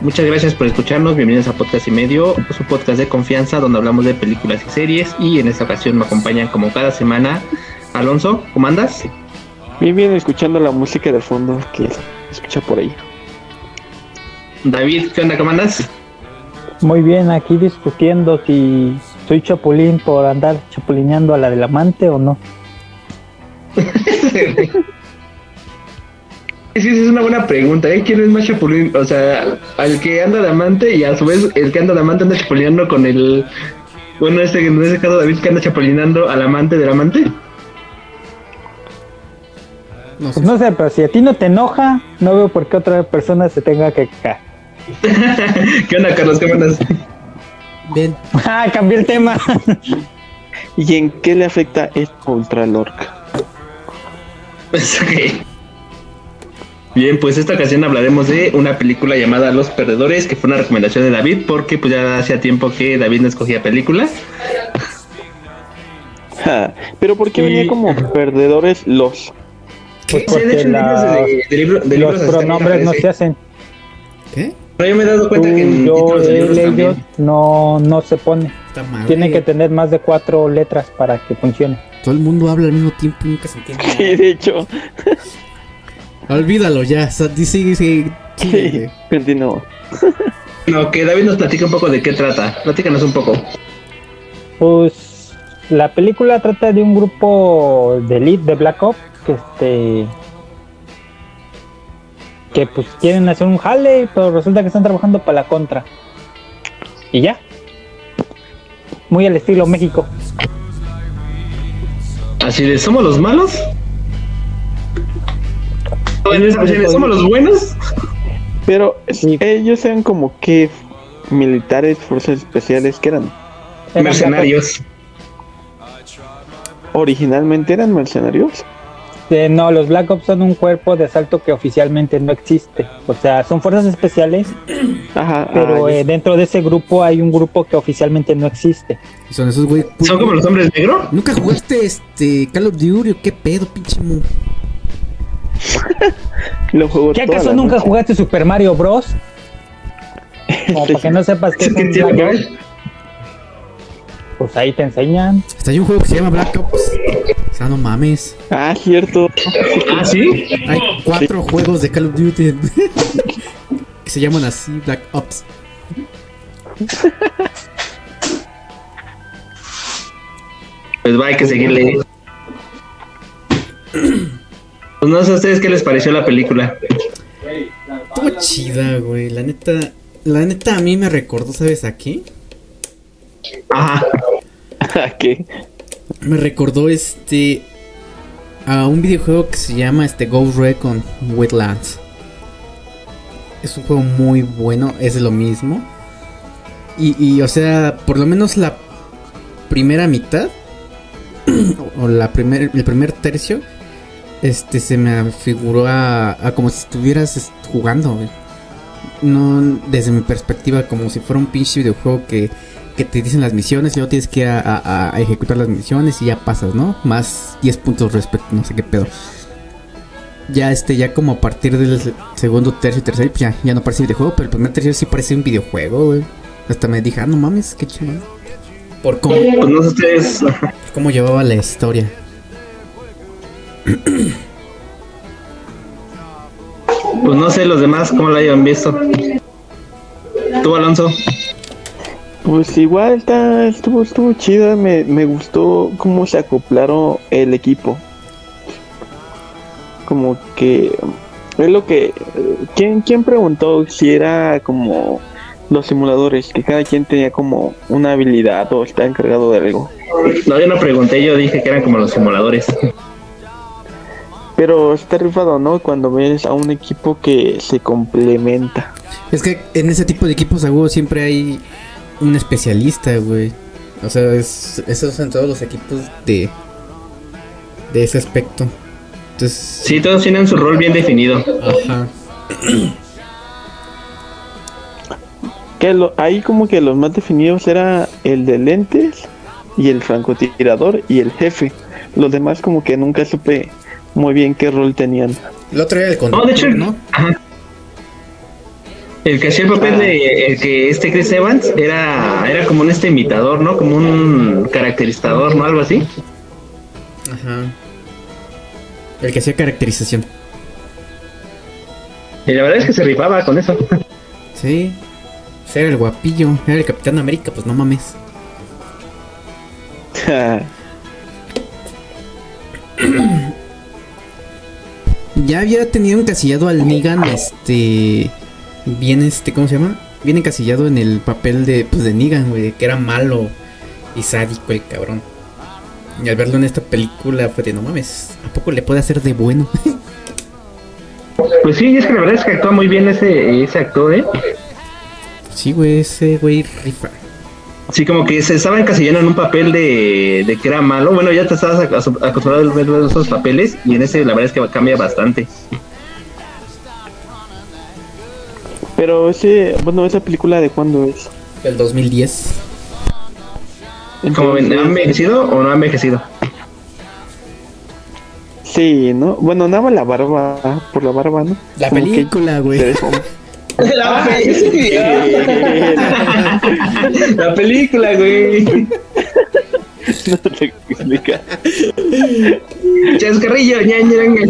Muchas gracias por escucharnos, bienvenidos a Podcast y Medio, su podcast de confianza donde hablamos de películas y series. Y en esta ocasión me acompañan como cada semana Alonso, ¿cómo andas? Bien, bien, escuchando la música de fondo que escucha por ahí. David, ¿qué onda, cómo andas? Muy bien, aquí discutiendo si soy chapulín por andar chapulineando a la del amante o no. Sí, esa es una buena pregunta, ¿eh? ¿Quién es más chapulín? O sea, al que anda de amante y a su vez el que anda de amante anda chapulineando con el... Bueno, este, en ese caso David que anda chapulinando al amante del amante. No sé. Pues no sé, pero si a ti no te enoja, no veo por qué otra persona se tenga que quejar. ¿Qué onda, Carlos? ¿Qué mandas? Bien. Ah, cambié el tema. ¿Y en qué le afecta esto Ultra Lorca? Pues, ok. Bien, pues esta ocasión hablaremos de una película llamada Los Perdedores, que fue una recomendación de David, porque pues ya hacía tiempo que David no escogía películas. Ja, Pero ¿por qué Y- venía como perdedores los? Pues Sí, de porque hecho, en libros la- de, de libro- de libros los pronombres no se hacen. ¿Qué? Pero yo me he dado Tú, cuenta que en yo, títulos de él, libros ellos, no, no se pone. Tiene que tener más de cuatro letras para que funcione. Todo el mundo habla al mismo tiempo y nunca se entiende. Sí, de hecho. Olvídalo ya. di- Sigue, sigue. sigue, Sí, güey. continúo. No, que David nos platica un poco de qué trata. Platícanos un poco. Pues la película trata de un grupo de elite de Black Ops que este que pues quieren hacer un jale, pero resulta que están trabajando para la contra. Y ya. Muy al estilo México. Así de, ¿somos los malos? ¿Somos los buenos? Pero Sí. ellos eran como que militares, fuerzas especiales, que? Eran Mercenarios. Originalmente eran mercenarios. Eh, no, los Black Ops son un cuerpo de asalto que oficialmente no existe. O sea, son fuerzas especiales, Ajá. pero ah, eh, dentro de ese grupo hay un grupo que oficialmente no existe. Son esos güey. ¿Son como los hombres negros? ¿Nunca jugaste este Call of Duty qué pedo, pinche mu? lo juego ¿Qué acaso nunca noche. jugaste Super Mario Bros? Como para que no sepas qué es ¿Qué un tiene que Black ver? Pues ahí te enseñan. Está hay un juego que se llama Black Ops. Sea, no mames. Ah, cierto. Ah, ¿sí? Hay cuatro juegos de Call of Duty que se llaman así Black Ops. Pues va, hay que seguirle. Pues no sé a ustedes qué les pareció la película. Estuvo chida, güey. La neta. La neta a mí me recordó, ¿sabes a qué? Ajá. ¿Qué? Me recordó este. A un videojuego que se llama este Ghost Recon Wetlands. Es un juego muy bueno, es lo mismo. Y, y, o sea, por lo menos la primera mitad. o la primer, el primer tercio. Este se me figuró a, a como si estuvieras est- jugando. No desde mi perspectiva, como si fuera un pinche videojuego que que te dicen las misiones y luego tienes que ir a, a- a ejecutar las misiones y ya pasas, ¿no? Más 10 puntos respecto, no sé qué pedo. Ya este, ya como a partir del segundo, tercio y tercer, pues ya, ya no parece videojuego, pero el primer tercio sí parece un videojuego, güey. Hasta me dije, ah, no mames, qué chingón. Por cómo, Pues no sé ustedes. por cómo llevaba la historia. Pues no sé los demás cómo la hayan visto. Tú, Alonso. Pues igual está, estuvo, estuvo chida, me, me gustó cómo se acoplaron el equipo. Como que es lo que ¿quién, quién preguntó si era como los simuladores, que cada quien tenía como una habilidad o estaba encargado de algo. No, yo no pregunté, yo dije que eran como los simuladores. Pero está rifado, ¿no? Cuando ves a un equipo que se complementa. Es que en ese tipo de equipos huevo siempre hay un especialista, güey. O sea, es, esos son todos los equipos de, de ese aspecto. Entonces, Sí, todos tienen su rol bien definido. ajá. Que lo, ahí como que los más definidos era el de lentes y el francotirador y el jefe. Los demás como que nunca supe muy bien qué rol tenían. El otro era el No, conductor, de hecho, ¿no? ajá. El que hacía el papel de el que este Chris Evans era, era como un este imitador, ¿no? Como un caracterizador, ¿no? Algo así. Ajá. El que hacía caracterización. Y la verdad es que se rifaba con eso. Sí. Era el guapillo. Era el Capitán América, pues no mames. Ya había tenido encasillado al Negan, este. Bien, este, ¿cómo se llama? Bien encasillado en el papel de, pues, de Negan, güey, que era malo y sádico el cabrón. Y al verlo en esta película fue de, no mames, ¿a poco le puede hacer de bueno? Pues sí, es que la verdad es que actúa muy bien ese, ese actor, ¿eh? sí, güey, ese güey rifa. Sí, como que se estaba encasillando en un papel de, de que era malo. Bueno, ya te estabas ac- acostumbrado a ver esos papeles y en ese la verdad es que cambia bastante. Pero ese, bueno, esa película de cuándo es? El 2010. Como ven, ¿ha envejecido o no ha envejecido? Sí, ¿no? Bueno, nada más la barba, por la barba, ¿no? La Como película, güey. ve como- La, la película, güey. no te explica. Chascarrillo, ña, ña, ña.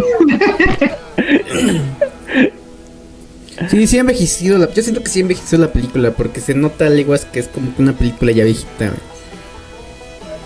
Sí, sí ha envejecido. La, yo siento que sí ha envejecido la película porque se nota leguas que es como que una película ya viejita.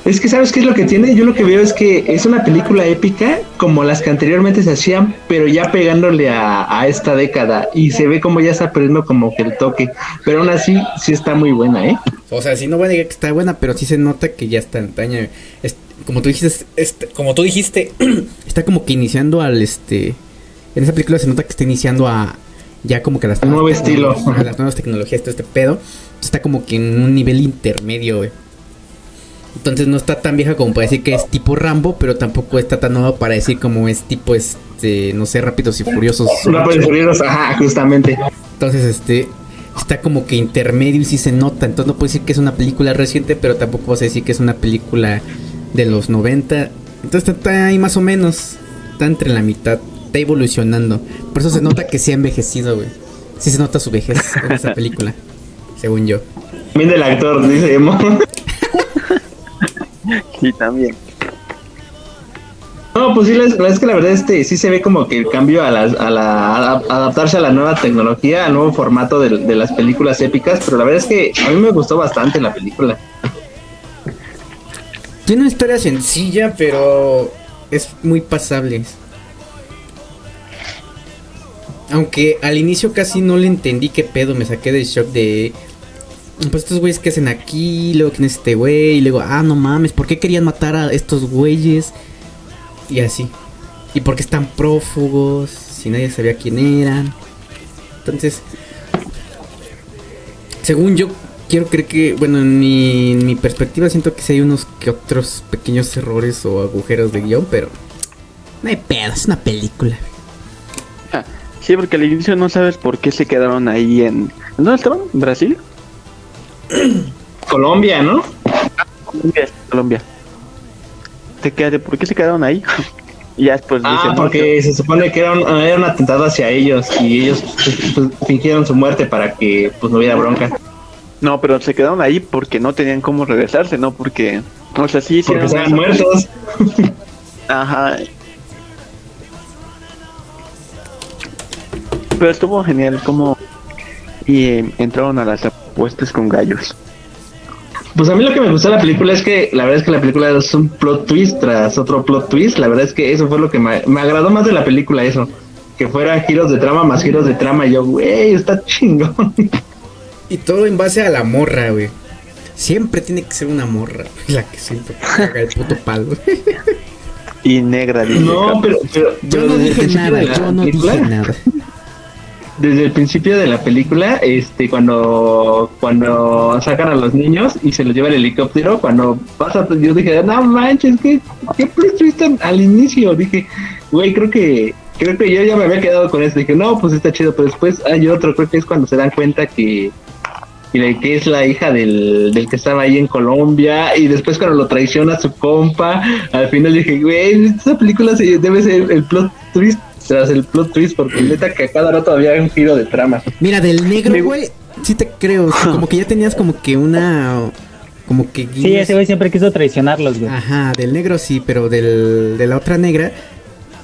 Es que sabes qué es lo que tiene, yo lo que veo es que es una película épica como las que anteriormente se hacían, pero ya pegándole a, a esta década y se ve como ya está perdiendo como que el toque, pero aún así sí está muy buena, ¿eh? O sea, sí no voy a negar que está buena, pero sí se nota que ya está antaña. Es- como tú dijiste, este, como tú dijiste, está como que iniciando al este. En esa película se nota que está iniciando a ya como que las nuevo nuevas estilo. tecnologías- a las nuevas tecnologías, todo este pedo. Está como que en un nivel intermedio, güey. Entonces no está tan vieja como para decir que es tipo Rambo, pero tampoco está tan nueva para decir como es tipo este, no sé, Rápidos y Furiosos. Rápidos y Furiosos, ajá, justamente. Entonces, este, está como que intermedio y sí se nota. Entonces no puedo decir que es una película reciente, pero tampoco vas a decir que es una película de los 90. Entonces está ahí más o menos. Está entre la mitad. Está evolucionando. Por eso se nota que se ha envejecido, güey. Sí se nota su vejez en esa película. Según yo. También del actor, dice Emo. Sí, también. No, pues sí, la, la- es que la verdad este sí se ve como que el cambio a, las- a la a adaptarse a la nueva tecnología, al nuevo formato de, de las películas épicas, pero la verdad es que a mí me gustó bastante la película. Tiene una historia sencilla, pero es muy pasable. Aunque al inicio casi no le entendí qué pedo, me saqué del shock de... Pues estos güeyes que hacen aquí, luego quién es este güey, y luego, ah, no mames, ¿por qué querían matar a estos güeyes? Y así. ¿Y por qué están prófugos? Si nadie sabía quién eran. Entonces, según yo, quiero creer que, bueno, en mi, en mi perspectiva siento que sí hay unos que otros pequeños errores o agujeros de guion, pero no hay pedo, es una película. Sí, porque al inicio no sabes por qué se quedaron ahí en... ¿en ¿Dónde estaban? ¿Brasil? Colombia, ¿no? Colombia. Colombia. Te quedas de por qué se quedaron ahí. y ya después Ah, dicen, porque se supone que era un, era un atentado hacia ellos y ellos pues, pues, fingieron su muerte para que pues no hubiera bronca. No, pero se quedaron ahí porque no tenían cómo regresarse, no porque... O sea, sí Porque estaban muertos. Ajá. Pero estuvo genial como... Y eh, entraron a las apuestas con gallos. Pues a mí lo que me gustó de la película es que la verdad es que la película es un plot twist tras otro plot twist. La verdad es que eso fue lo que me, me agradó más de la película, eso. Que fueran giros de trama más giros de trama. Y yo, güey, está chingón. Y todo en base a la morra, güey. Siempre tiene que ser una morra, la que siempre caga el puto palo. Y negra, dice No, pero, pero, Yo no dije nada, yo no película- dije nada. Desde el principio de la película, este, cuando, cuando sacan a los niños y se los lleva el helicóptero, cuando pasa, pues yo dije, no manches, qué, qué plot tan- al inicio, dije, güey, creo que creo que yo ya me había quedado con esto. Dije, no, pues está chido, pero después hay otro, creo que es cuando se dan cuenta que, que es la hija del, del que estaba ahí en Colombia. Y después cuando lo traiciona su compa, al final dije, güey, esta película se- debe ser el plot twist tras el plot twist, porque neta que a cada rato había un giro de trama. Mira, del negro, güey, sí te creo. o sea, como que ya tenías como que una. Como que. Sí, guiños- ese güey siempre quiso traicionarlos, güey. Ajá, del negro sí, pero del, de la otra negra.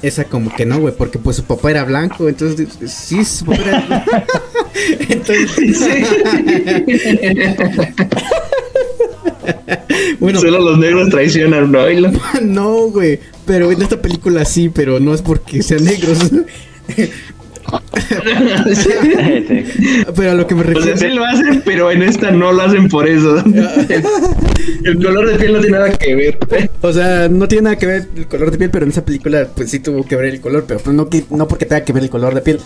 Esa como que no, güey, porque pues su papá era blanco, entonces sí, su papá era... entonces, bueno, Solo los negros traicionan, ¿no? No, güey, pero en esta película sí, pero no es porque sean negros. pero a lo que me O sea, refiero... sí lo hacen, pero en esta no lo hacen por eso. El, el color de piel no tiene nada que ver. O sea, no tiene nada que ver el color de piel, pero en esa película pues sí tuvo que ver el color, pero pues, no, que- no porque tenga que ver el color de piel.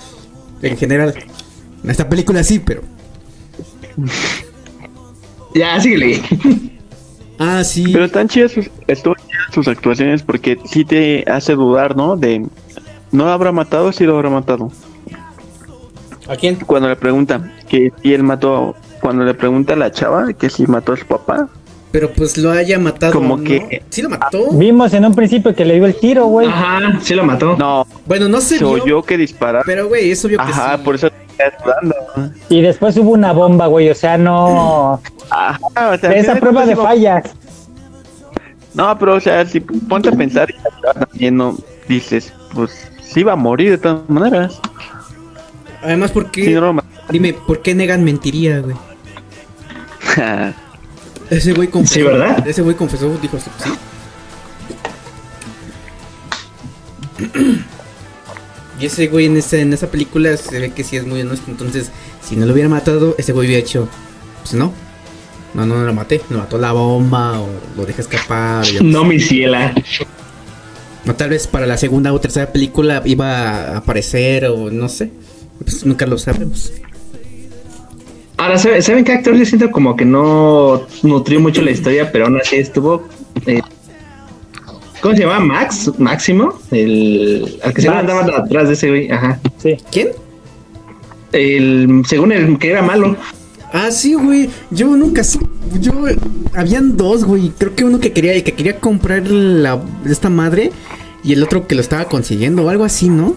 En general, en esta película sí, pero... Ya, síguele. Ah, sí. Pero están chidas sus, estuvo chidas sus actuaciones porque sí te hace dudar, ¿no? De no lo habrá matado, sí lo habrá matado. ¿A quién? Cuando le pregunta que si él mató, cuando le pregunta a la chava que si mató a su papá, Pero pues lo haya matado. Como ¿no? que- Sí lo mató. Vimos en un principio que le dio el tiro, güey. Ajá, sí lo mató. no, Bueno, no se se vio. oyó que disparar. Pero güey, eso vio que Ajá, sí. por eso. Y después hubo una bomba, güey. O sea, no. Ajá, o sea, Esa prueba de fallas. No, pero o sea, si ponte a pensar también no dices, pues sí va a morir de todas maneras. Además, ¿por qué? No. Dime, ¿por qué Negan mentiría, güey? Ese güey confesó. Sí, ¿verdad? Ese güey confesó, dijo sí. Y ese güey en esa, en esa película se ve que sí es muy honesto. Entonces, si no lo hubiera matado, ese güey hubiera hecho. Pues no. No, no, no lo maté. Lo mató la bomba o lo deja escapar. No, mi ciela. O tal vez para la segunda o tercera película iba a aparecer o no sé. Pues nunca lo sabremos. Ahora, ¿sabe- ¿saben qué actor yo siento como que no nutrió mucho la historia, pero aún así estuvo... eh, ¿Cómo se llama? ¿Max? ¿Máximo? El, al que se andaba atrás de ese güey. Ajá. Sí. ¿Quién? El, según el que era malo. Ah, sí, güey. Yo nunca Yo. Habían dos, güey. Creo que uno que quería, que quería comprar la, esta madre y el otro que lo estaba consiguiendo o algo así, ¿no?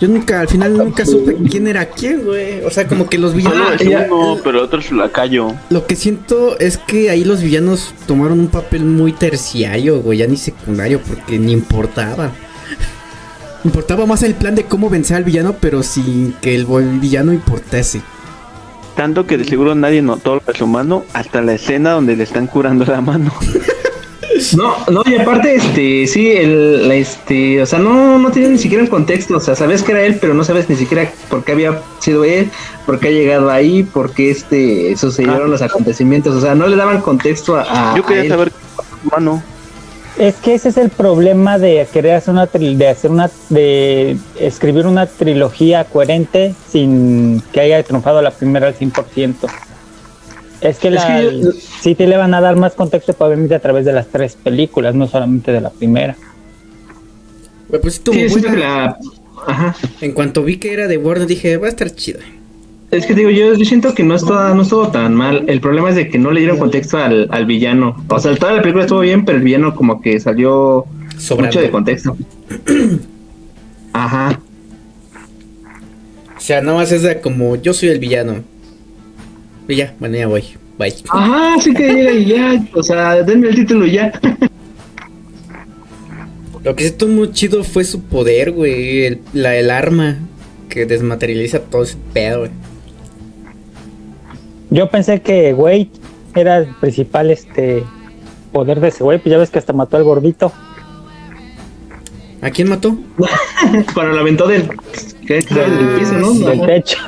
Yo nunca, al final nunca supe quién era quién, güey. O sea, como que los villanos. Ah, es ya. uno, pero el otro es lacayo. Lo que siento es que ahí los villanos tomaron un papel muy terciario, güey, ya ni secundario, porque ni importaba. Importaba más el plan de cómo vencer al villano, pero sin que el villano importase. Tanto que de seguro nadie notó a su mano hasta la escena donde le están curando la mano. No, no, y aparte, este, sí, el, la, este, o sea, no, no tiene ni siquiera un contexto, o sea, sabes que era él, pero no sabes ni siquiera por qué había sido él, por qué ha llegado ahí, por qué, este, sucedieron Ah. los acontecimientos, o sea, no le daban contexto a, a- Yo a quería él. saber mano. Es que ese es el problema de querer hacer una tri- de hacer una de escribir una trilogía coherente sin que haya triunfado la primera al 100%. Es que, Es la, que yo- sí te le van a dar más contexto probablemente a través de las tres películas, no solamente de la primera. Pues estuvo Sí, que la, ajá, En cuanto vi que era de Warner, dije, va a estar chida. es que digo, yo, yo siento que no estuvo, no estuvo tan mal, el problema es de que no le dieron contexto al, al villano, o sea, toda la película estuvo bien, pero el villano como que salió Sobrando. mucho de contexto. Ajá. O sea, nada más es de como, yo soy el villano. Y ya, bueno, ya voy. Bye. Ajá, sí que llega y ya, o sea, denme el título ya. Lo que sí estuvo muy chido fue su poder, güey. El, la, el arma que desmaterializa todo ese pedo, güey. Yo pensé que Wade era el principal este poder de ese güey, pues ya ves que hasta mató al gordito. ¿A quién mató? Cuando la aventó del, ¿qué? del piso, ¿no? del techo.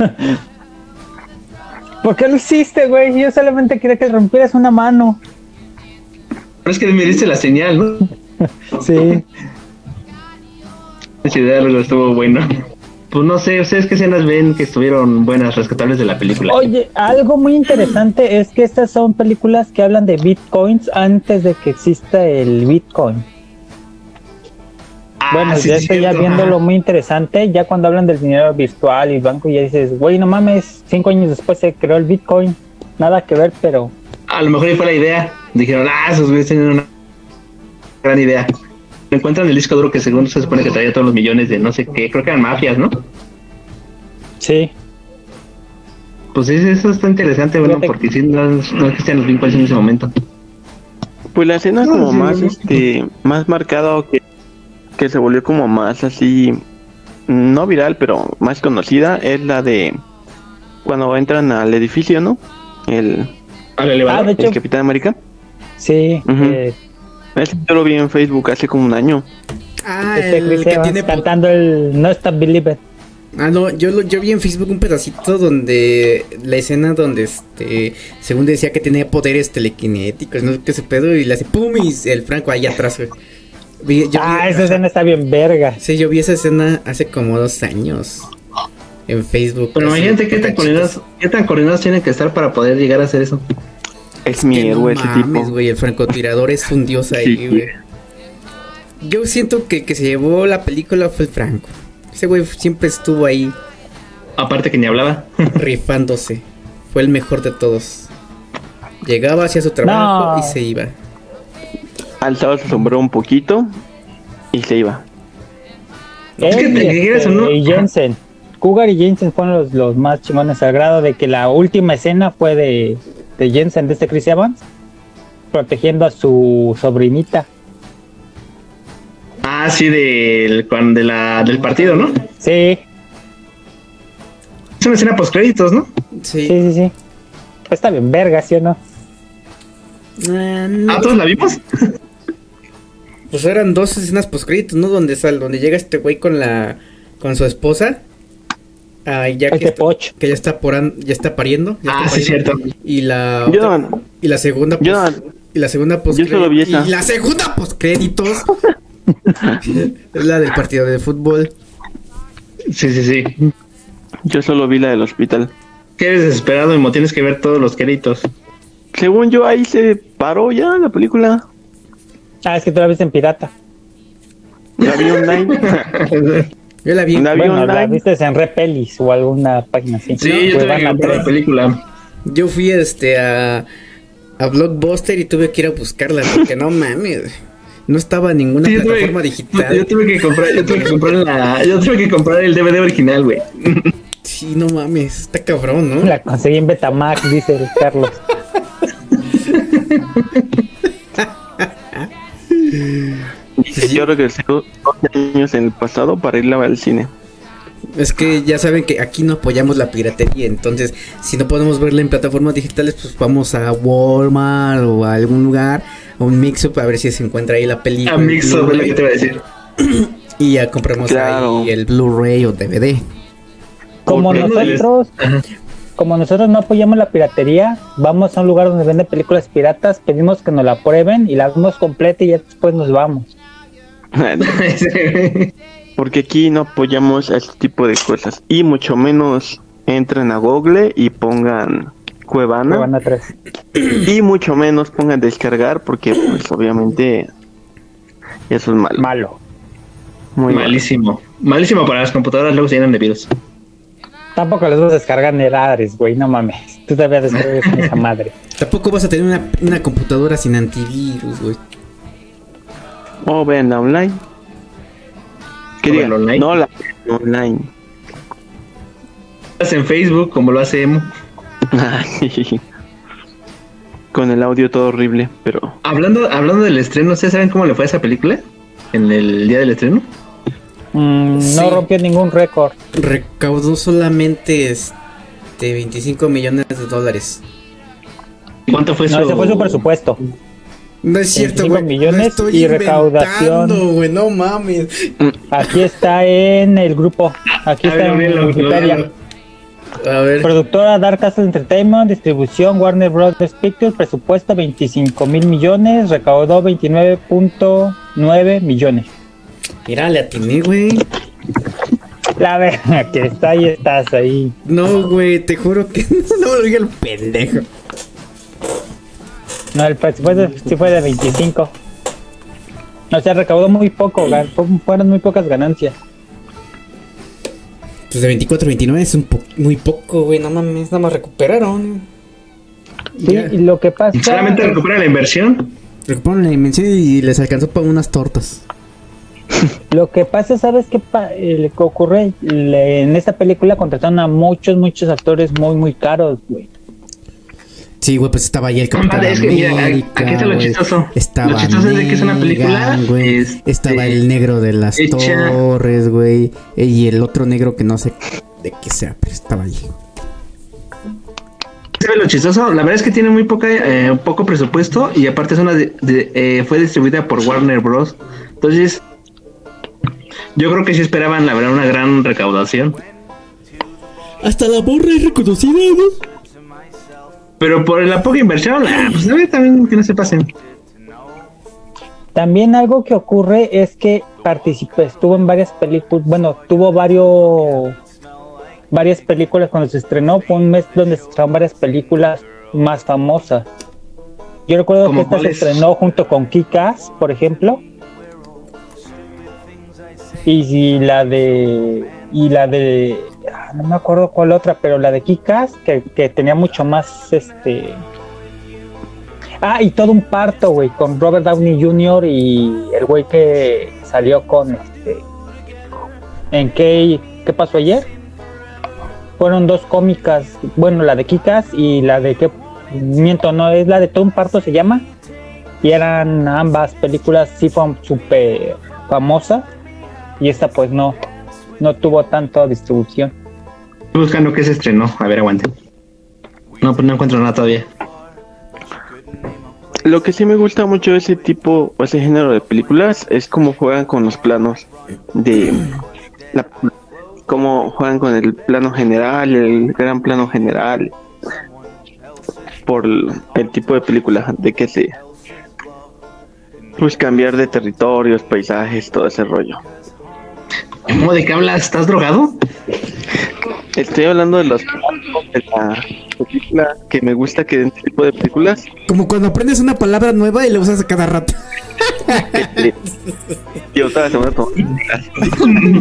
¿Por qué lo hiciste, güey? Yo solamente quería que rompieras una mano. Pero es que me diste la señal, ¿no? Sí. Esa idea luego estuvo bueno. Pues no sé, ¿ustedes qué escenas ven que estuvieron buenas, rescatables de la película? Oye, algo muy interesante es que estas son películas que hablan de bitcoins antes de que exista el bitcoin. Ah, Bueno, sí, ya estoy ya viéndolo ajá. muy interesante. Ya cuando hablan del dinero virtual y banco, ya dices, güey, no mames, cinco años después se creó el Bitcoin. Nada que ver, pero A lo mejor ahí fue la idea. Dijeron, ah, esos güeyes tienen una gran idea. Encuentran el disco duro que según se supone que traía todos los millones de no sé qué, creo que eran mafias, ¿no? sí. Pues sí, eso está interesante, bueno, Fíjate- porque sí, no, no existían los bitcoins en ese momento. Pues la escena Ah, como sí, más este más marcada o que, que se volvió como más así no viral, pero más conocida es la de cuando entran al edificio, ¿no? El, Al Ah, elevador. de hecho, el Capitán América. sí. Eh, Ese yo lo vi en Facebook hace como un año. Ah, este el que tiene... cantando el No Stop Believe Ah, no, yo, lo, yo vi en Facebook un pedacito donde la escena donde, este, según decía que tenía poderes telequinéticos, no sé qué ese pedo, y le hace pum y el Franco ahí atrás, güey. Vi- yo Ah, vi- esa escena está bien verga. Sí, yo vi esa escena hace como dos años en Facebook. Pero imagínate qué tan, coordinados, qué tan coordinados tienen que estar para poder llegar a hacer eso. Es mi no héroe ese mames, tipo. güey, el francotirador es un dios ahí, Sí. güey. Yo siento que el que se llevó la película fue el Franco. Ese güey siempre estuvo ahí Aparte que ni hablaba. rifándose. Fue el mejor de todos. Llegaba, hacía su trabajo No. y se iba. Alzaba su sombrero un poquito y se iba. Es que te este, o no- y Jensen. Cougar y Jensen fueron los, los más chingones al grado de que la última escena fue de, de Jensen, de este Chris Evans, protegiendo a su sobrinita. Ah, sí, del, cuan- de la, del partido, ¿no? Sí, Es una escena post créditos, ¿no? sí, sí, sí. Pues está bien verga, ¿sí o no? No. Ah, ¿todos la vimos? Pues eran dos escenas postcréditos, ¿no? Donde sal, donde llega este güey con la con su esposa. Ah, ya El que, está, que ya está por an- ya está pariendo. ya Ah, está sí, pariendo. cierto. Y la Yo otra- no- y la segunda yo no- y la segunda post yo solo vi esa. y la segunda postcréditos es la del partido de fútbol. Sí, sí, sí. Yo solo vi la del hospital. Qué desesperado, Emo. Tienes que ver todos los créditos. Según yo ahí se paró ya la película. Ah, es que tú la viste en pirata. La vi online. Yo la vi. La vi Bueno, la online. viste en Repelis o alguna página así. Sí, yo tuve Cuevana que comprar la 3. película. Yo fui este a a Blockbuster y tuve que ir a buscarla porque no mames. No estaba en ninguna Sí, yo tuve- plataforma digital. Yo tuve que comprar, yo tuve que comprar la, yo tuve que comprar el DVD original, güey. Sí, no mames, está cabrón, ¿no? La conseguí en Betamax, dice el Carlos. Yo regresé 12 años en el pasado para irla al cine. Es que ya saben que aquí no apoyamos la piratería, entonces si no podemos verla en plataformas digitales, pues vamos a Walmart o a algún lugar, a un mix-up a ver si se encuentra ahí la película. A mix en es lo que te iba a decir. Y ya compramos Claro. ahí el Blu-ray o DVD. Como nosotros, como nosotros no apoyamos la piratería, vamos a un lugar donde venden películas piratas, pedimos que nos la prueben y la vemos completa y ya después nos vamos. Porque aquí no apoyamos a este tipo de cosas. Y mucho menos entren a Google y pongan Cuevana. Cuevana 3. Y mucho menos pongan descargar porque pues obviamente eso es malo. Malo. Muy malo. Malísimo. Malísimo para las computadoras, luego se llenan de virus. Tampoco les vas a descargar Neradres, güey, no mames. Tú te habías descargado con esa madre. Tampoco vas a tener una, una computadora sin antivirus, güey. O vean la online. ¿Qué ¿O diga? vean online? No la online. Estás en Facebook, como lo hace Emo. Con el audio todo horrible, pero Hablando, hablando del estreno, ¿ustedes saben cómo le fue a esa película? En el día del estreno. Mm, Sí. No rompió ningún récord. Recaudó solamente este 25 millones de dólares. ¿Cuánto fue No, su...? ese fue su presupuesto. No es cierto, 25 güey. millones estoy y recaudación. güey, no mames. Aquí está en el grupo. Aquí A está ver, en Wikipedia. A ver. Productora Dark Castle Entertainment, distribución Warner Brothers Pictures, presupuesto 25 mil millones, recaudó 29.9 millones. Mira, le atiné, güey. La verdad que está ahí, estás ahí. No, güey, te juro que no lo diga el pendejo. No, el presupuesto sí fue de 25. O sea, recaudó muy poco, fueron muy pocas ganancias. Pues de 24 a 29 es un po- muy poco, güey. No mames, nada más recuperaron. Sí, y lo que pasa. Solamente es- recupera la inversión. Recuperaron la dimensión y les alcanzó para unas tortas. Lo que pasa, ¿sabes qué pa- eh, ocurre? Le- en esta película contrataron a muchos, muchos actores muy, muy caros, güey. Sí, güey, pues estaba ahí el Capitán Compadre, es que mira, América, aquí está lo chistoso. Estaba Lo chistoso es de que es una película, güey. este, Estaba el negro de las hecha- torres, güey. Y el otro negro que no sé de qué sea, pero estaba allí. ¿Sabe lo chistoso? La verdad es que tiene muy poca, eh, poco presupuesto y aparte es una de- de- eh, fue distribuida por Warner Bros. Entonces, yo creo que sí esperaban, la verdad, una gran recaudación. Hasta la borra es reconocida, ¿no? Pero por la poca inversión, ah, pues a ver también que no se pasen. También algo que ocurre es que participó, estuvo en varias películas, bueno, tuvo varios varias películas cuando se estrenó, fue un mes donde se estrenaron varias películas más famosas. Yo recuerdo que ¿Cómo esta se estrenó junto con Kikas, por ejemplo. Y, la de y la de ah, no me acuerdo cuál otra, pero la de Kikas que, que tenía mucho más este Ah, y todo un parto, güey, con Robert Downey Jr. y el güey que salió con este. ¿En qué, qué pasó ayer? Fueron dos cómicas, bueno, la de Kikas y la de que miento, no, es la de todo un parto se llama. Y eran ambas películas, sí fueron súper famosas. Y esta pues no, no tuvo tanta distribución. Estoy buscando que se estrenó. A ver, aguante. No, pues no encuentro nada todavía. Lo que sí me gusta mucho de ese tipo o ese género de películas es cómo juegan con los planos de la, cómo juegan con el plano general, el gran plano general por el, el tipo de película de que se pues cambiar de territorios, paisajes, todo ese rollo. ¿Cómo de qué hablas? ¿Estás drogado? Estoy hablando de los planos de la película que me gusta que en este tipo de películas Como cuando aprendes una palabra nueva y la usas a cada rato. yo estaba De,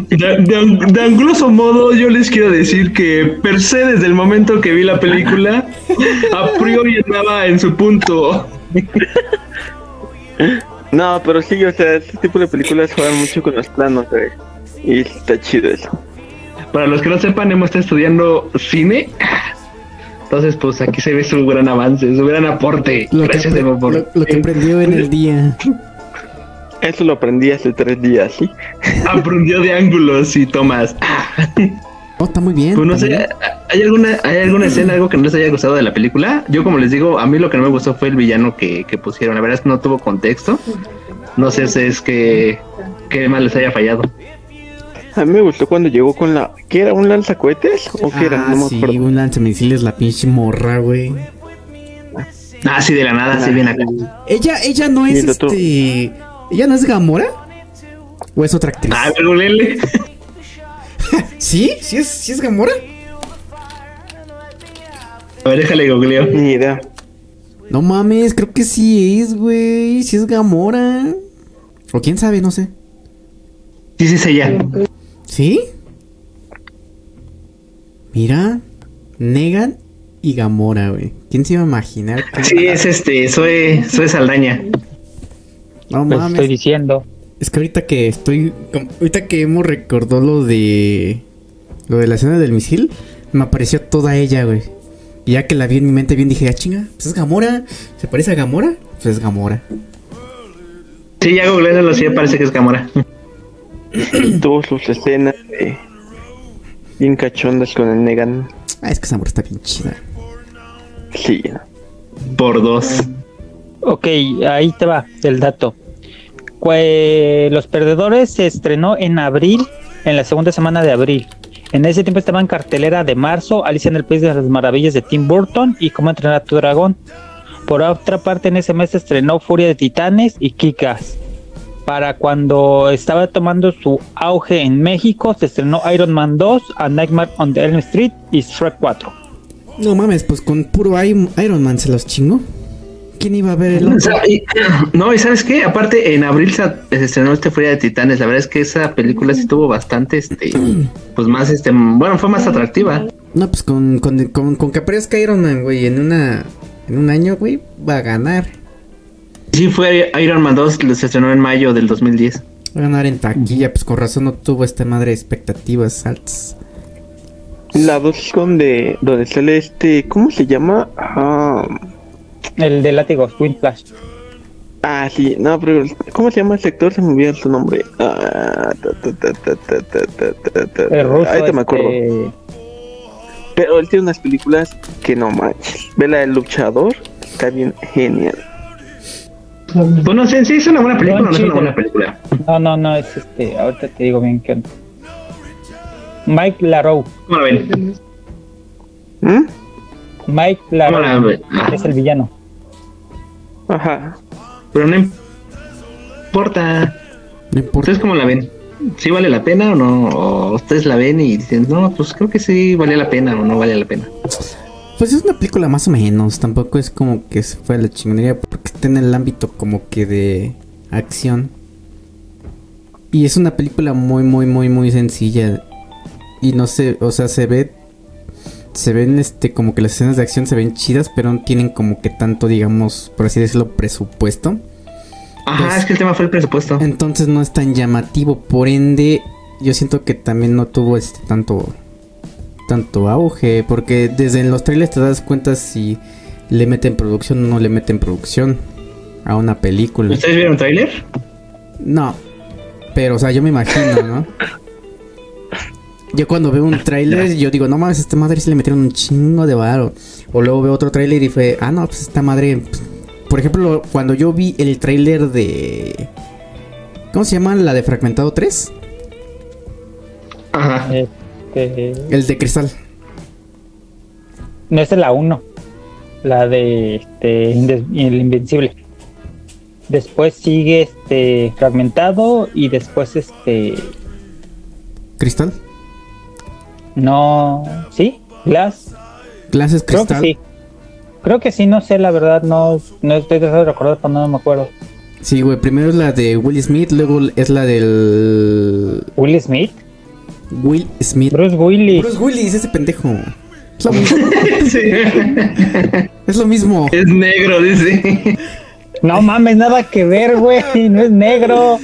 de- de anguloso modo, yo les quiero decir que per se desde el momento que vi la película, a priori estaba en su punto. No, pero sí, o sea, este tipo de películas juegan mucho con los planos, güey. Y está chido eso. Para los que no sepan, hemos estado estudiando cine. Entonces, pues aquí se ve su gran avance, su gran aporte. Lo que, Gracias, Evo, por- lo- lo que aprendió en el día. Eso lo aprendí hace tres días, ¿sí? aprendió de ángulos y tomas. Oh, está muy bien. Pues no está muy sé, bien. ¿hay alguna, ¿hay alguna escena, algo que no les haya gustado de la película? Yo, como les digo, a mí lo que no me gustó fue el villano que, que pusieron. La verdad es que no tuvo contexto. No sé si es que, que más les haya fallado. A mí me gustó cuando llegó con la... ¿Qué era? ¿Un lanzacohetes? ¿O qué era? Ah, No me sí, acuerdo. un lanzamisiles, la pinche morra, güey. Ah, sí, de la nada, sí, bien acá. Ella, ella no es este. ¿Ella no es Gamora? ¿O es otra actriz? Ah, pero Lele. ¿Sí? ¿Sí es, ¿Sí es Gamora? A ver, déjale googleo. Ni idea. No mames, creo que sí es, güey. Sí es Gamora. O quién sabe, no sé. Sí, sí, es ella. ¿Sí? Mira, Negan y Gamora, güey. ¿Quién se iba a imaginar? que- Sí, es este, soy, soy Saldaña. No Pues mames. estoy diciendo. Es que ahorita que estoy. Ahorita que hemos recordado lo de. Lo de la escena del misil. Me apareció toda ella, güey. Y ya que la vi en mi mente bien dije, ah, chinga, pues es Gamora. ¿Se parece a Gamora? Pues es Gamora. Sí, ya googleándolo, sí, parece que es Gamora. Tuvo sus escenas de... Bien cachondas con el Negan. Ah, es que esa morra está bien chida. Sí. Por dos. Ok, ahí te va el dato. Los Perdedores se estrenó en abril, en la segunda semana de abril. En ese tiempo estaba en cartelera de marzo, Alicia en el País de las Maravillas de Tim Burton y Cómo entrenar a tu dragón. Por otra parte, en ese mes se estrenó Furia de Titanes y Kikas. Para cuando estaba tomando su auge en México, se estrenó Iron Man 2, A Nightmare on the Elm Street y Shrek 4. No mames, pues con puro Iron Man se los chingó. ¿Quién iba a ver el otro? no, y ¿sabes qué? Aparte, en abril se se estrenó este Furia de Titanes. La verdad es que esa película sí tuvo bastante, este, pues más, este, bueno, fue más atractiva. No, pues con, con, con, con que aparezca Iron Man, güey, en una en un año, güey, va a ganar sí fue Iron Man 2, se estrenó en mayo del 2010. A ganar en taquilla, pues con razón no tuvo esta madre de expectativas altas. La 2 donde, donde sale este, ¿cómo se llama? El de látigos, Windflash. Ah, sí, no, pero ¿cómo se llama el sector? Se me olvidó su nombre. El. Ahí te me acuerdo. Pero él tiene unas películas que no manches. Vela el luchador, está bien genial. Pues no sé, sí es una buena película, Don no es una buena película. No, no, no, es este. Ahorita te digo bien qué onda. Mike Larow. ¿Cómo la ven? ¿Mm? Mike ¿Cómo la Larow ven? Ah, es el villano. Ajá. pero no importa. No importa. ¿Ustedes cómo la ven? ¿Sí vale la pena o no? ¿O ustedes la ven y dicen, no, pues creo que sí vale la pena o no vale la pena? Pues es una película más o menos, tampoco es como que se fue a la chingonería porque está en el ámbito como que de acción. Y es una película muy, muy, muy, muy sencilla. Y no sé, o sea, se ve, se ven este, como que las escenas de acción se ven chidas, pero no tienen como que tanto, digamos, por así decirlo, presupuesto. Ajá, Pues- es que el tema fue el presupuesto. Entonces no es tan llamativo, por ende, yo siento que también no tuvo este tanto tanto auge, porque desde los trailers te das cuenta si le meten producción o no le meten producción a una película. ¿Ustedes vieron tráiler? No, pero o sea, yo me imagino, ¿no? Yo cuando veo un tráiler, yo digo, no mames, esta madre sí le metieron un chingo de varo. O luego veo otro tráiler y fue, ah, no, pues esta madre... Por ejemplo, cuando yo vi el tráiler de... ¿Cómo se llama? La de Fragmentado 3. Ajá. Este, El de Cristal. no esa es la 1. La de este, El Invencible. Después sigue este fragmentado y después este ¿Cristal? no sí Glass Glasses creo que Cristal. sí creo que sí no sé la verdad no no estoy tratando de recordar pero no me acuerdo Sí, güey, primero es la de Will Smith, luego es la del... Will Smith Will Smith. Bruce Willis Bruce Willis, ese pendejo. Es lo mismo. Sí. es lo mismo. es negro, dice. no mames nada que ver güey no es negro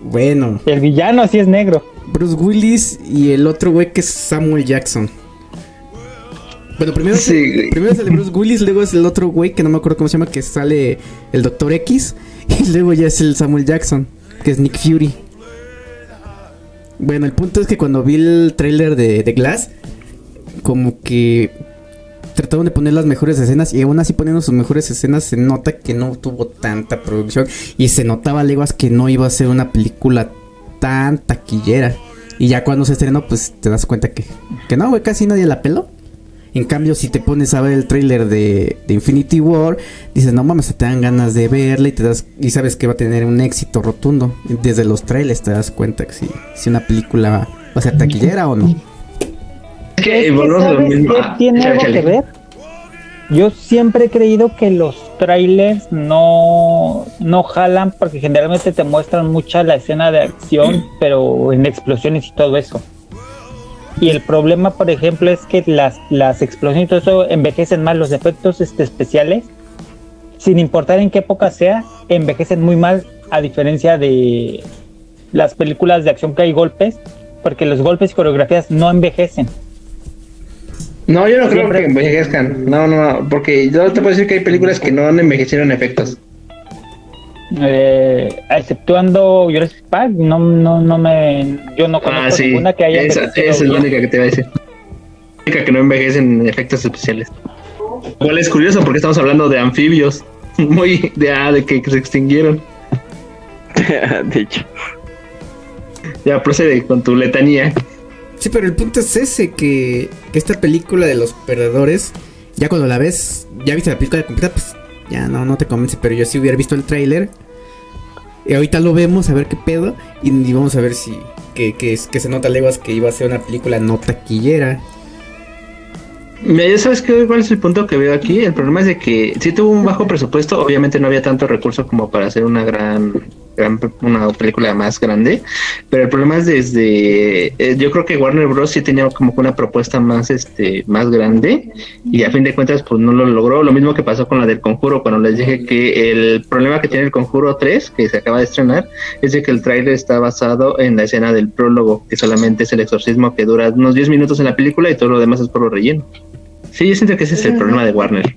Bueno, el villano sí es negro Bruce Willis y el otro güey que es Samuel Jackson. Bueno, primero, es- Sí, güey. primero es el de Bruce Willis, luego es el otro güey que no me acuerdo cómo se llama, que sale el Doctor X, y luego ya es el Samuel Jackson, que es Nick Fury. Bueno, el punto es que cuando vi el tráiler de, de Glass, como que trataron de poner las mejores escenas y aún así poniendo sus mejores escenas se nota que no tuvo tanta producción y se notaba leguas que no iba a ser una película tan taquillera. Y ya cuando se estrenó, pues te das cuenta que, que no, güey, casi nadie la peló. En cambio, si te pones a ver el tráiler de, de Infinity War, dices, no mames, te dan ganas de verla y te das y sabes que va a tener un éxito rotundo. Desde los trailers te das cuenta que si, si una película va a ser taquillera o no. Es que Es que, volvemos a lo ¿sabes mismo. qué Ah, tiene algo que ver? Yo siempre he creído que los trailers no, no jalan porque generalmente te muestran mucha la escena de acción, pero en explosiones y todo eso. Y el problema, por ejemplo, es que las, las explosiones y todo eso envejecen mal, los efectos este, especiales, sin importar en qué época sea, envejecen muy mal, a diferencia de las películas de acción que hay golpes, porque los golpes y coreografías no envejecen. No, yo no creo Siempre- que envejezcan. No, no, no, porque yo te puedo decir que hay películas que no envejecieron efectos. Eh, exceptuando Jurassic Park, no, no, no me, yo no conozco Ah, sí. ninguna que haya Esa, esa es la única que te iba a decir. La única que no envejecen en efectos especiales. Igual es curioso porque estamos hablando de anfibios. Muy de, ah, de que se extinguieron. de hecho. Ya procede con tu letanía. Sí, pero el punto es ese, que, que esta película de los perdedores, ya cuando la ves, ya viste la película completa, pues ya no, no te convence, pero yo sí hubiera visto el tráiler. Y ahorita lo vemos, a ver qué pedo, y, vamos a ver si, que, que, que se nota leguas que iba a ser una película no taquillera. Mira, ya sabes que, cuál es el punto que veo aquí. El problema es de que sí tuvo un bajo presupuesto. Obviamente no había tanto recurso como para hacer una gran una película más grande. Pero el problema es desde, eh, yo creo que Warner Bros. sí tenía como que una propuesta más, este, más grande y a fin de cuentas pues no lo logró. Lo mismo que pasó con la del Conjuro cuando les dije que el problema que tiene el Conjuro 3 que se acaba de estrenar es de que el tráiler está basado en la escena del prólogo que solamente es el exorcismo que dura unos 10 minutos en la película y todo lo demás es por lo relleno. Sí, yo siento que ese es el problema de Warner.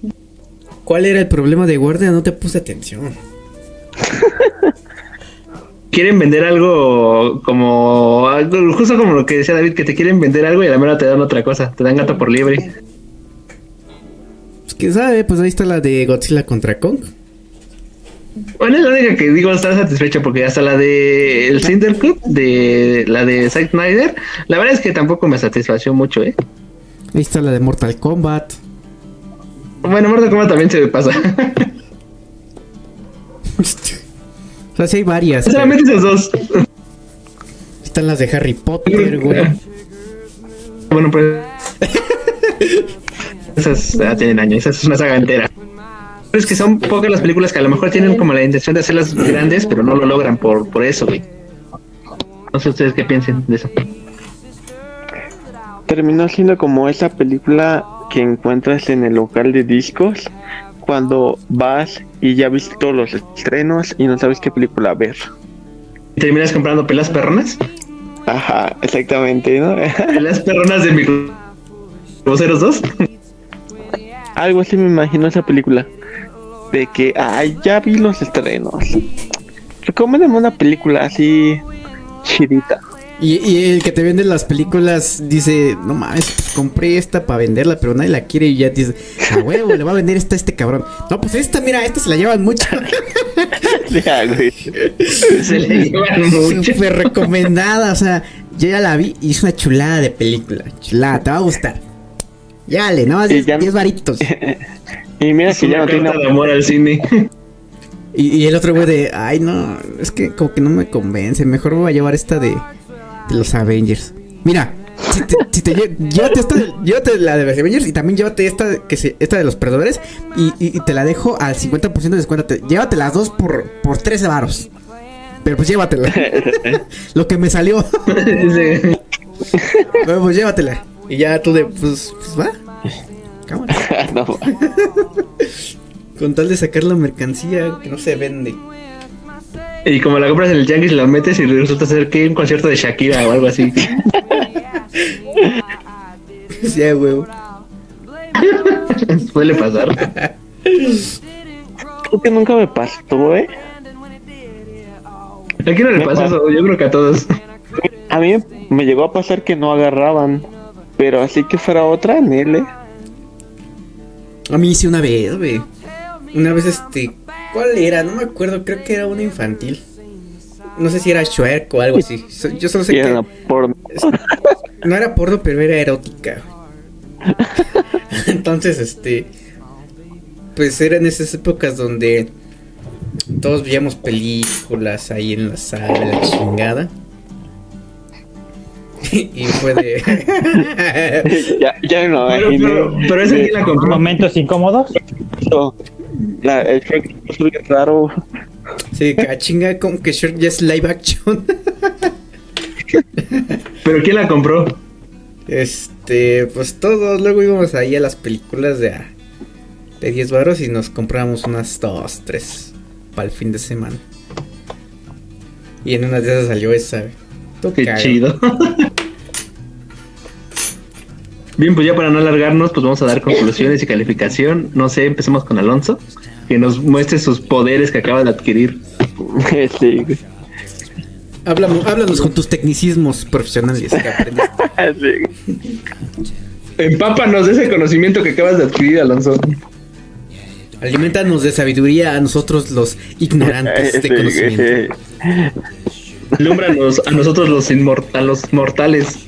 ¿Cuál era el problema de Warner? No te puse atención. quieren vender algo como algo- justo como lo que decía David, que te quieren vender algo y a la mera te dan otra cosa, te dan gato por liebre. Pues quién sabe, pues ahí está la de Godzilla contra Kong. Bueno, es la única que digo estar satisfecho porque hasta la de el Cinder Cut, de la de Zack Snyder, la verdad es que tampoco me satisfació mucho, eh. Ahí está la de Mortal Kombat. Bueno, Mortal Kombat también se me pasa. sea, sí hay varias. Solamente esas dos. Están las de Harry Potter, güey. Bueno, pues. Esas ya tienen años, esa es una saga entera. Pero es que son pocas las películas que a lo mejor tienen como la intención de hacerlas grandes, pero no lo logran por, por eso, güey. No sé ustedes qué piensen de eso. Terminó siendo como esa película que encuentras en el local de discos cuando vas y ya viste todos los estrenos y no sabes qué película ver. ¿Terminas comprando pelas perronas? Ajá, exactamente, ¿no? ¿Pelas perronas de Microvoceros 2? Algo así me imagino esa película. De que, ay, ya vi los estrenos. Recomiéndame una película así chidita. Y, y el que te vende las películas dice, no mames, pues compré esta para venderla, pero nadie la quiere y ya dice, a huevo, le va a vender esta a este cabrón. No, pues esta, mira, esta se la llevan mucho. Ya, güey. Se le llevan mucho. Súper recomendada, o sea, yo ya la vi y es una chulada de película. Chulada, te va a gustar. Ya le, no, Y 10 ya- 10 varitos. Y mira Es que ya no tiene de amor al cine. Y, y el otro güey de, ay no, es que como que no me convence, mejor me voy a llevar esta de los Avengers. Mira, si te, si te llévate esta, llévate la de los Avengers y también llévate esta, que se, esta de los perdedores y, y- y te la dejo al 50% de descuento. Te- llévate las dos por, por 13 varos. Pero pues llévatela. Lo que me salió. Bueno, pues llévatela. Y ya tú de, pues, pues va. Cámara. no, Con tal de sacar la mercancía que no se vende. Y como la compras en el Yankees, la metes y resulta ser que un concierto de Shakira o algo así. Sí, a huevo. Suele pasar. creo que nunca me pasó, ¿eh? ¿A quién no le pasa eso? Yo creo que a todos. A mí me llegó a pasar que no agarraban. Pero así que fuera otra, Nele. A mí hice una vez, güey. Una vez, este. ¿Cuál era? No me acuerdo, creo que era una infantil. No sé si era Shrek o algo así. Yo solo sé que. era porno. No era porno, pero era erótica. Entonces, este. Pues eran esas épocas donde todos veíamos películas ahí en la sala, de la chingada. y fue de. ya, lo Pero, pero, pero esa quién la compró. Momentos incómodos. No, la, el Shrek es muy raro. sí, que a chinga, como que Shrek ya es live action. Pero quién la compró. Este, pues todos luego íbamos ahí a las películas de, de 10 baros y nos comprábamos unas 2, 3 para el fin de semana. Y en una de esas salió esa. Qué cagado. chido. Bien, pues ya para no alargarnos, pues vamos a dar conclusiones y calificación. No sé, empecemos con Alonso, que nos muestre sus poderes que acaba de adquirir. Sí, güey. Háblame- háblanos con tus tecnicismos profesionales que. Sí. Empápanos de ese conocimiento que acabas de adquirir, Alonso. Alimentanos de sabiduría a nosotros los ignorantes de Sí, conocimiento. Alúmbranos a nosotros los, inmor- a los mortales.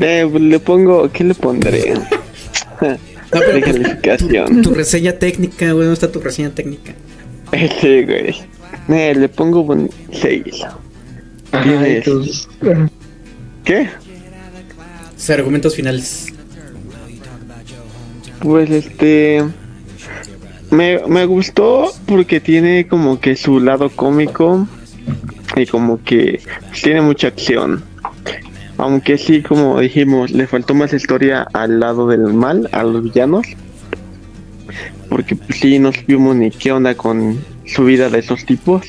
Eh, le pongo, ¿qué le pondré? No, pero de calificación. tu, tu reseña técnica, güey, ¿dónde está tu reseña técnica? Sí, güey. Eh, le pongo un 6. Ajá, Tienes- y tus- ¿Qué? Sus argumentos finales. Pues este. Me, me gustó porque tiene como que su lado cómico y como que tiene mucha acción. Aunque sí, como dijimos, le faltó más historia al lado del mal, a los villanos. Porque pues, sí, no supimos ni qué onda con su vida de esos tipos.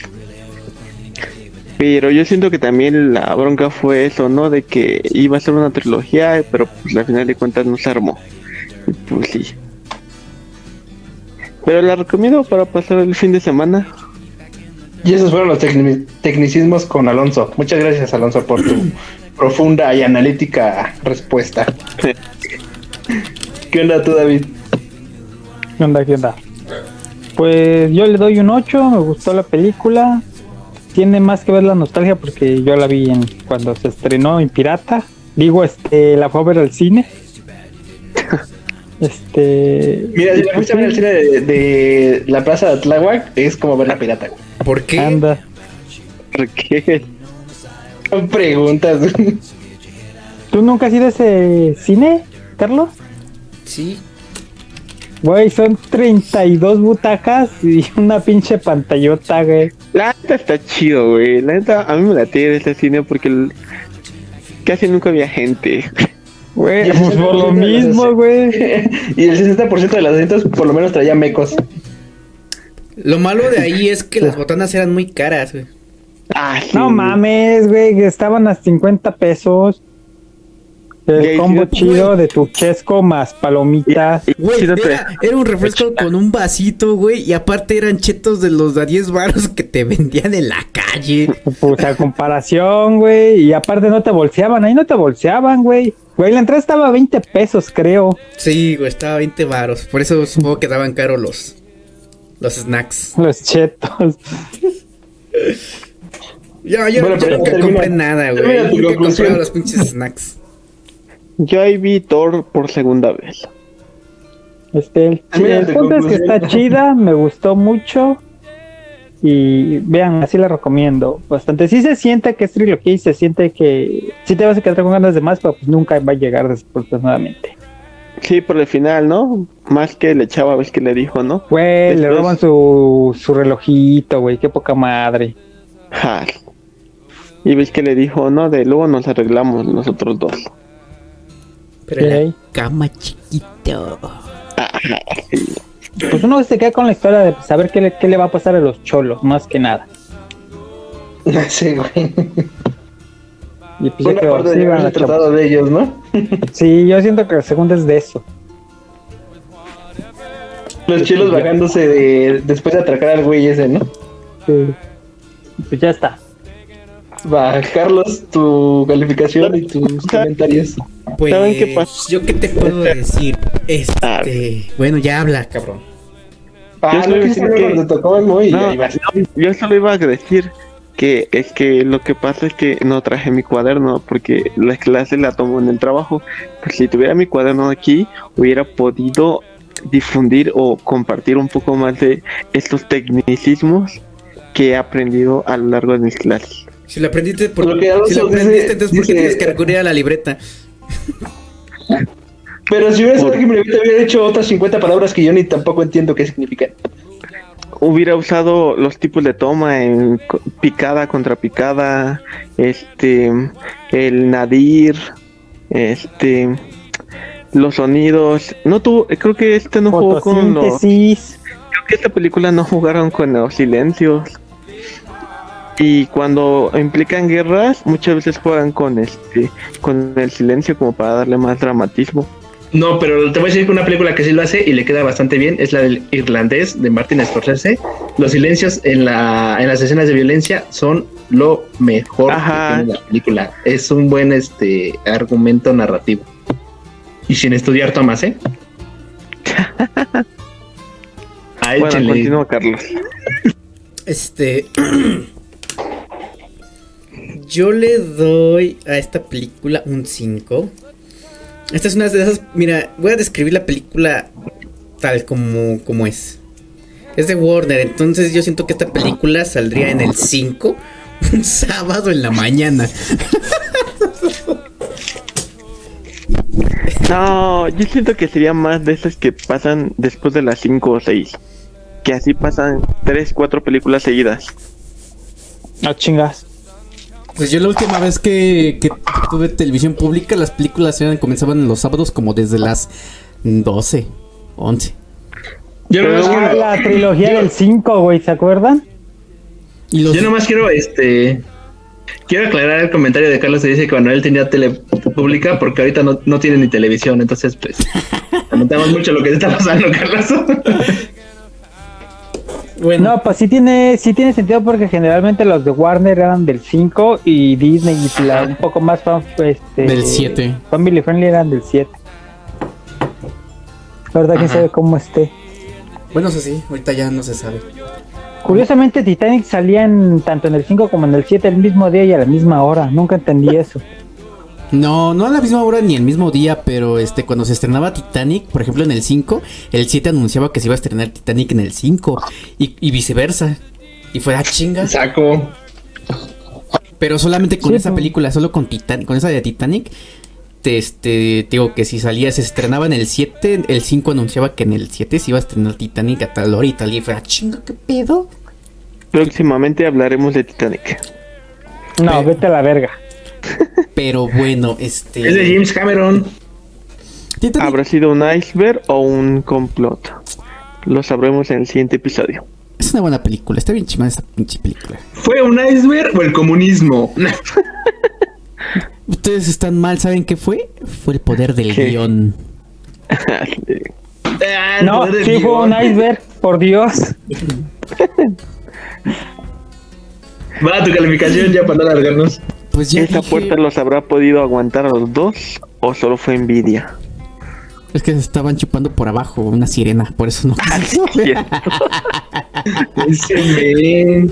Pero yo siento que también la bronca fue eso, ¿no? De que iba a ser una trilogía, pero pues al final de cuentas no se armó. Y, Pues sí. Pero la recomiendo para pasar el fin de semana. Y esos fueron los tecni- tecnicismos con Alonso. Muchas gracias, Alonso, por tu profunda y analítica respuesta. ¿Qué onda tú, David? ¿Qué onda? ¿Qué onda? Pues yo le doy un 8, me gustó la película. Tiene más que ver la nostalgia porque yo la vi en, cuando se estrenó en Pirata. Digo, este, la fue a ver al cine. Este. Mira, si la fuiste a ver al cine de, de la plaza de Tláhuac, es como ver la pirata. ¿Por qué? Anda. ¿Por qué? Son preguntas. güey. ¿Tú nunca has ido a ese cine, Carlos? Sí. Güey, son 32 butacas y una pinche pantallota, güey. La neta está chido, güey. La neta, a mí me la tiene ese cine porque el- casi nunca había gente. Güey, pues por lo 60% de las- mismo, güey. y el 60% de los asientos por lo menos traía mecos. Lo malo de ahí es que las botanas eran muy caras, güey. Ah, sí, No mames, güey, que estaban a 50 pesos. El combo sí, chido de tu chesco más palomitas. Güey, era, era un refresco con un vasito, güey. Y aparte eran chetos de los de a 10 baros que te vendían en la calle. Pues a comparación, güey. Y aparte no te bolseaban, ahí no te bolseaban, güey. Güey, la entrada estaba a 20 pesos, creo. Sí, güey, estaba a 20 baros. Por eso supongo que daban caro los, los snacks. Los chetos. Yo, yo, Bueno, yo pero nunca termina- compré nada, güey. Nunca conclusión. compraba los pinches snacks. Yo ahí vi Thor por segunda vez. Este, el, el punto es que está chida, me gustó mucho. Y vean, así la recomiendo bastante. Sí se siente que es trilogía y se siente que sí te vas a quedar con ganas de más, pero pues nunca va a llegar desafortunadamente. Sí, por el final, ¿no? Más que le echaba, ves que le dijo, ¿no? Güey, le roban su, su relojito, güey, qué poca madre. Ja. Y ves que le dijo, ¿no? De luego nos arreglamos nosotros dos. Pero en la cama chiquito. Pues uno se queda con la historia de saber qué le, qué le va a pasar a los cholos, más que nada. Sí, güey. Y pues yo Una creo, parte sí, de tratado de ellos, ¿no? Sí, yo siento que la segunda es de eso. Los chilos bajándose de, después de atracar al güey ese, ¿no? Sí. Pues ya está. Va, Carlos, tu calificación y tus comentarios. Pues, ¿Saben qué pasa? yo qué te puedo decir. Ah. Este, bueno, ya habla, cabrón. Ah, no decir que- cuando tocó No. Yo solo iba a decir que es que lo que pasa es que no traje mi cuaderno porque la clase la tomo en el trabajo. Pues si tuviera mi cuaderno aquí, hubiera podido difundir o compartir un poco más de estos tecnicismos que he aprendido a lo largo de mis clases. Si lo aprendiste, por, Lo que si lo aprendiste, dice- entonces ¿por qué dice- tienes que recurrir a la libreta? Pero si hubieras sabido que me te hubiera dicho otras 50 palabras que yo ni tampoco entiendo qué significan. Hubiera usado los tipos de toma en picada contra picada, este, el nadir, este, los sonidos. No tuvo, creo que este no jugó con los. Creo que esta película no jugaron con los silencios. Y cuando implican guerras, muchas veces juegan con este, con el silencio como para darle más dramatismo. No, pero te voy a decir que una película que sí lo hace y le queda bastante bien es la del irlandés de Martin Scorsese. Los silencios en, la, en las escenas de violencia son lo mejor Ajá. que tiene la película. Es un buen este argumento narrativo. Y sin estudiar tomas, ¿eh? Ah, Bueno, continúa Carlos. Este. Yo le doy a esta película un 5. Esta es una de esas. Mira, voy a describir la película tal como, como es. Es de Warner, entonces yo siento que esta película saldría en el 5 un sábado en la mañana. No, yo siento que sería más de esas que pasan después de las 5 o 6. Que así pasan 3, 4 películas seguidas. No chingas. Pues yo la última vez que, que tuve televisión pública, las películas eran, comenzaban los sábados como desde las 12, 11. Yo Ah, quiero, la trilogía del 5, güey, ¿se acuerdan? Y los, yo nomás quiero, este, quiero aclarar el comentario de Carlos que dice que cuando él tenía tele pública, porque ahorita no, no tiene ni televisión, entonces pues lamentamos mucho lo que está pasando, Carlos. bueno, No, pues sí tiene, sí tiene sentido porque generalmente los de Warner eran del 5 y Disney y la un poco más fan, este, Del siete. Family Friendly eran del 7. La verdad que Ajá. sabe cómo esté. bueno, eso sí, ahorita ya no se sabe. Curiosamente Titanic salía en, tanto en el 5 como en el 7 el mismo día y a la misma hora. Nunca entendí eso. No, no a la misma hora ni el mismo día, pero este cuando se estrenaba Titanic, por ejemplo en el 5, el 7 anunciaba que se iba a estrenar Titanic en el 5 y, y viceversa. Y fue a chingas. Saco. Pero solamente con Sí, esa película, solo con Titan con esa de Titanic, te, este, te digo que si salía, se estrenaba en el 7, el 5 anunciaba que en el 7 se iba a estrenar Titanic a tal hora y tal, y fue a chinga, ¿qué pedo? Próximamente hablaremos de Titanic. No, Ve- vete a la verga. Pero bueno, este... Es de James Cameron. Titanic, ¿Habrá sido un iceberg o un complot? Lo sabremos en el siguiente episodio. es una buena película, está bien chingada esa pinche película. ¿Fue un iceberg o el comunismo? Ustedes están mal, ¿saben qué fue? Fue el poder del ¿Qué? guion. Ah, No, sí fue un iceberg, por Dios. Va tu calificación ya para no alargarnos. Pues ya ¿Esa dije- puerta los habrá podido aguantar a los dos o solo fue envidia? Es que se estaban chupando por abajo una sirena, por eso no. Ese men.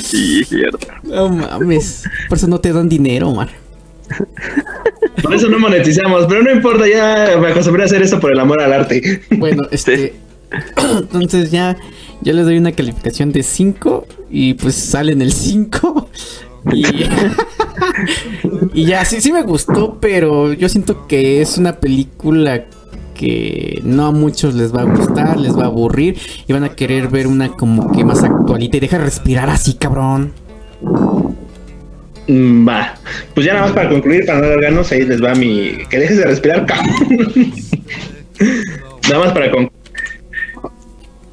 sí, cierto. no mames. Por eso no te dan dinero, Omar. Por eso no monetizamos, pero no importa, ya me acostumbré a hacer esto por el amor al arte. Bueno, este. Entonces ya, ya les doy una calificación de 5 y pues sale en el 5. Y, ya, sí, sí me gustó, pero yo siento que es una película que no a muchos les va a gustar, les va a aburrir y van a querer ver una como que más actualita y deja respirar así, cabrón. Mm, Va, pues ya nada más para concluir, para no alargarnos, ahí les va mi. Que dejes de respirar, cabrón. nada más para concluir.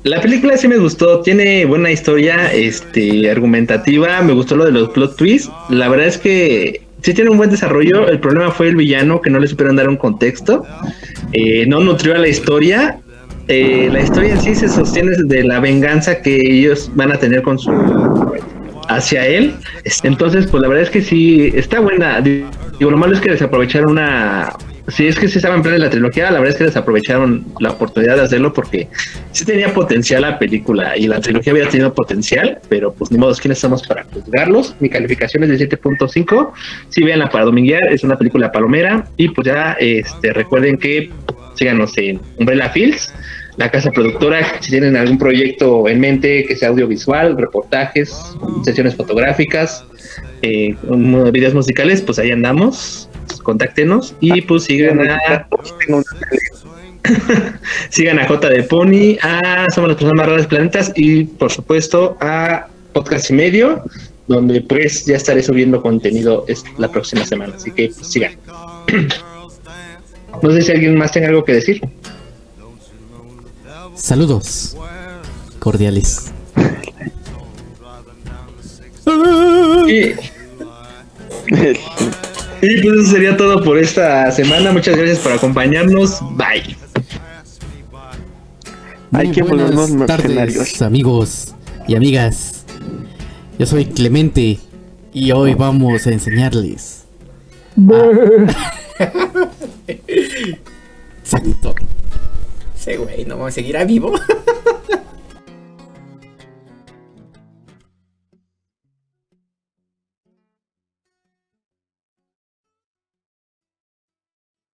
La película sí me gustó, tiene buena historia, este, argumentativa, me gustó lo de los plot twists. La verdad es que sí tiene un buen desarrollo. El problema fue el villano que no le supieron dar un contexto, eh, no nutrió a la historia. Eh, la historia en sí se sostiene de la venganza que ellos van a tener con su hacia él. Entonces, pues la verdad es que sí, está buena. Digo, lo malo es que desaprovecharon una... Si es que se estaba en plan de la trilogía, la verdad es que desaprovecharon la oportunidad de hacerlo porque sí tenía potencial la película y la trilogía había tenido potencial, pero pues ni modo, ¿quiénes somos para juzgarlos? Mi calificación es de 7.5. Si veanla para dominguear, es una película palomera y pues ya este, recuerden que síganos en Umbrella Fields, la casa productora, si tienen algún proyecto en mente que sea audiovisual, reportajes, sesiones fotográficas, eh, videos musicales, pues ahí andamos, contáctenos y pues sigan a, sigan a J de Pony, a Somos las personas más raras del planetas y por supuesto a Podcast y Medio, donde pues ya estaré subiendo contenido es- la próxima semana, así que pues, sigan. No sé si alguien más tenga algo que decir. Saludos cordiales. Y, y pues eso sería todo por esta semana. Muchas gracias por acompañarnos. Bye. Hay Muy que buenas tardes, amigos y amigas. Yo soy Clemente y hoy vamos a enseñarles. Exacto. Ese güey no seguirá vivo.